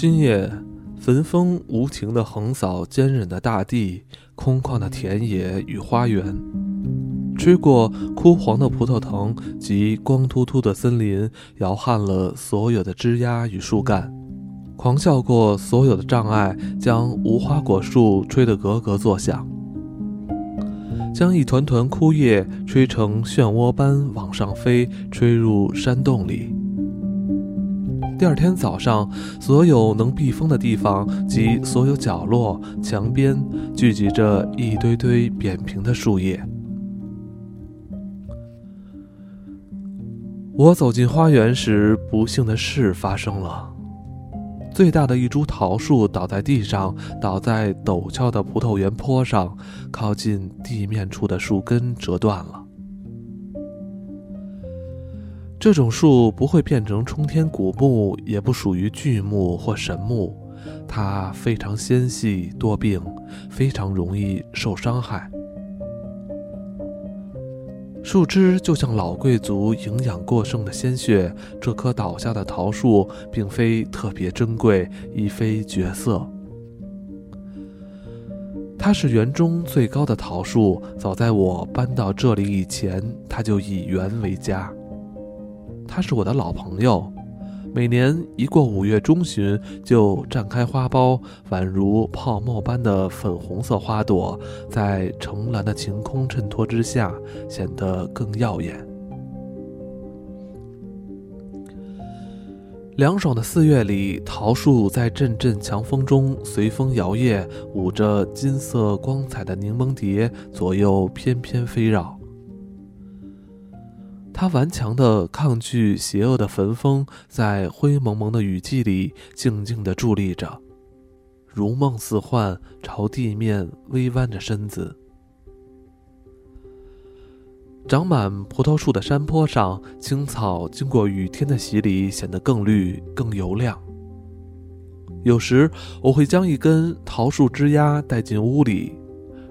今夜，焚风无情地横扫坚韧的大地、空旷的田野与花园，吹过枯黄的葡萄藤及光秃秃的森林，摇撼了所有的枝桠与树干，狂笑过所有的障碍，将无花果树吹得咯咯作响，将一团团枯叶吹成漩涡般往上飞，吹入山洞里。第二天早上，所有能避风的地方及所有角落、墙边聚集着一堆堆扁平的树叶。我走进花园时，不幸的事发生了：最大的一株桃树倒在地上，倒在陡峭的葡萄园坡上，靠近地面处的树根折断了。这种树不会变成冲天古木，也不属于巨木或神木，它非常纤细多病，非常容易受伤害。树枝就像老贵族营养过剩的鲜血。这棵倒下的桃树并非特别珍贵，亦非绝色。它是园中最高的桃树，早在我搬到这里以前，它就以园为家。他是我的老朋友，每年一过五月中旬，就绽开花苞，宛如泡沫般的粉红色花朵，在澄蓝的晴空衬托之下，显得更耀眼。凉爽的四月里，桃树在阵阵强风中随风摇曳，舞着金色光彩的柠檬蝶，左右翩翩飞绕。他顽强地抗拒邪恶的焚风，在灰蒙蒙的雨季里静静地伫立着，如梦似幻，朝地面微弯着身子。长满葡萄树的山坡上，青草经过雨天的洗礼，显得更绿、更油亮。有时，我会将一根桃树枝丫带进屋里。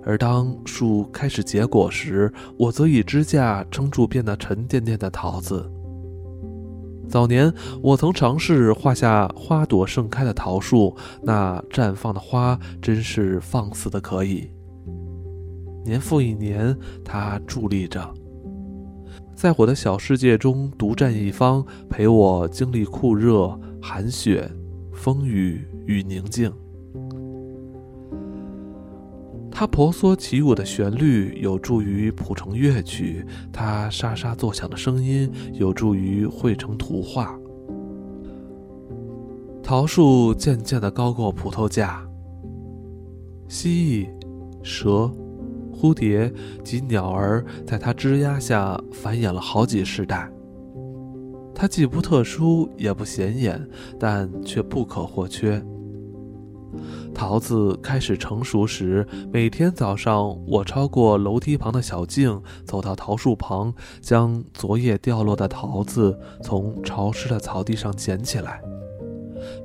而当树开始结果时，我则以支架撑住变得沉甸甸的桃子。早年我曾尝试画下花朵盛开的桃树，那绽放的花真是放肆的可以。年复一年，它伫立着，在我的小世界中独占一方，陪我经历酷热、寒雪、风雨与宁静。它婆娑起舞的旋律有助于谱成乐曲，它沙沙作响的声音有助于绘成图画。桃树渐渐地高过葡萄架，蜥蜴、蛇、蝴蝶及鸟儿在它枝桠下繁衍了好几世代。它既不特殊也不显眼，但却不可或缺。桃子开始成熟时，每天早上我超过楼梯旁的小径，走到桃树旁，将昨夜掉落的桃子从潮湿的草地上捡起来，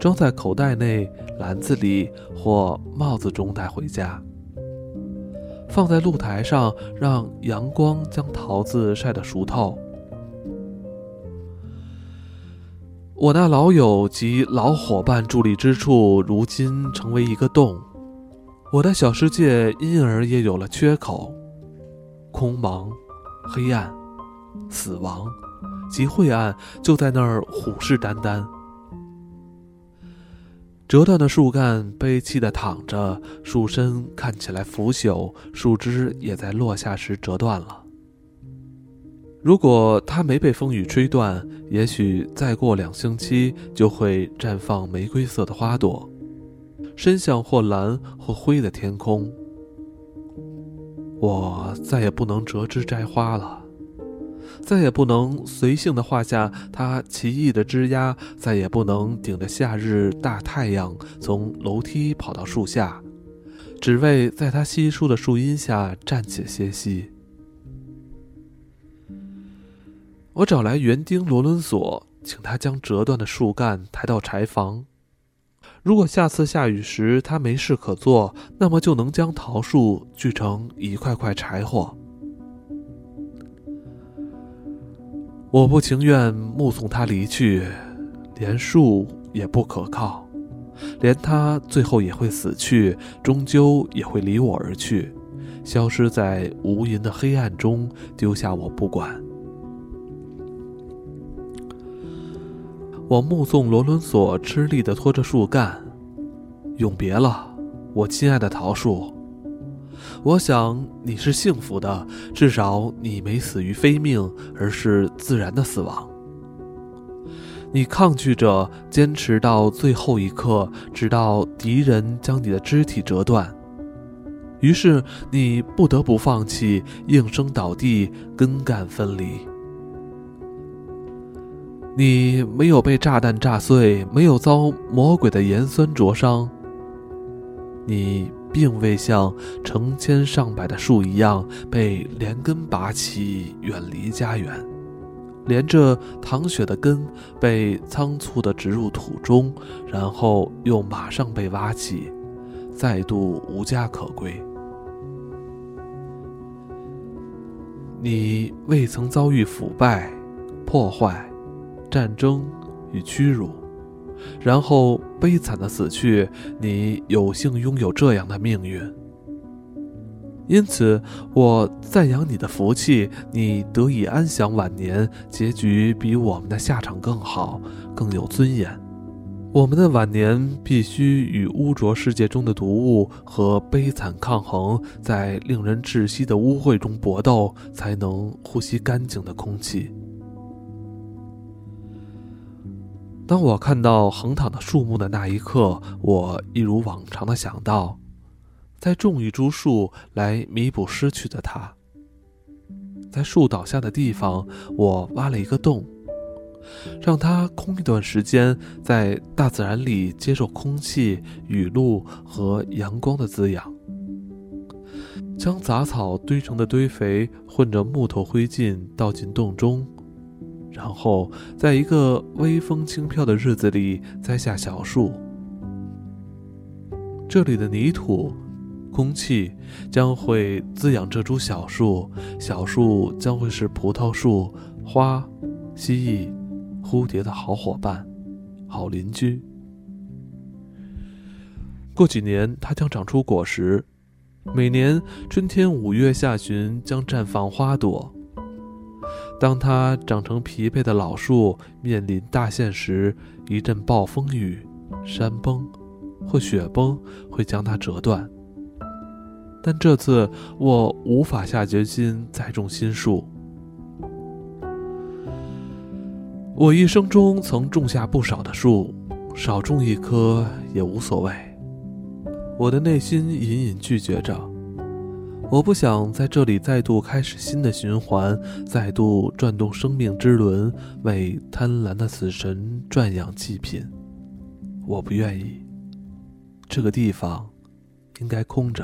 装在口袋内、篮子里或帽子中带回家，放在露台上，让阳光将桃子晒得熟透。我那老友及老伙伴伫立之处，如今成为一个洞。我的小世界因而也有了缺口，空茫、黑暗、死亡及晦暗就在那儿虎视眈眈。折断的树干悲戚地躺着，树身看起来腐朽，树枝也在落下时折断了。如果它没被风雨吹断，也许再过两星期就会绽放玫瑰色的花朵，伸向或蓝或灰的天空。我再也不能折枝摘花了，再也不能随性地画下它奇异的枝桠，再也不能顶着夏日大太阳从楼梯跑到树下，只为在它稀疏的树荫下暂且歇息。我找来园丁罗伦索，请他将折断的树干抬到柴房。如果下次下雨时他没事可做，那么就能将桃树锯成一块块柴火。我不情愿目送他离去，连树也不可靠，连他最后也会死去，终究也会离我而去，消失在无垠的黑暗中，丢下我不管。我目送罗伦索吃力地拖着树干，永别了，我亲爱的桃树。我想你是幸福的，至少你没死于非命，而是自然的死亡。你抗拒着，坚持到最后一刻，直到敌人将你的肢体折断，于是你不得不放弃，应声倒地，根干分离。你没有被炸弹炸碎，没有遭魔鬼的盐酸灼伤。你。并未像成千上百的树一样被连根拔起，远离家园，连着淌血的根被仓促地植入土中，然后又马上被挖起，再度无家可归。你未曾遭遇腐败、破坏、战争与屈辱。然后悲惨的死去，你有幸拥有这样的命运。因此，我赞扬你的福气，你得以安享晚年，结局比我们的下场更好，更有尊严。我们的晚年必须与污浊世界中的毒物和悲惨抗衡，在令人窒息的污秽中搏斗，才能呼吸干净的空气。当我看到横躺的树木的那一刻，我一如往常的想到，再种一株树来弥补失去的它。在树倒下的地方，我挖了一个洞，让它空一段时间，在大自然里接受空气、雨露和阳光的滋养。将杂草堆成的堆肥混着木头灰烬倒进洞中。然后，在一个微风轻飘的日子里栽下小树。这里的泥土、空气将会滋养这株小树，小树将会是葡萄树、花、蜥蜴、蝴蝶的好伙伴、好邻居。过几年，它将长出果实，每年春天五月下旬将绽放花朵。当它长成疲惫的老树，面临大限时，一阵暴风雨、山崩或雪崩会将它折断。但这次我无法下决心再种新树。我一生中曾种下不少的树，少种一棵也无所谓。我的内心隐隐拒绝着。我不想在这里再度开始新的循环，再度转动生命之轮，为贪婪的死神赚养祭品。我不愿意。这个地方应该空着。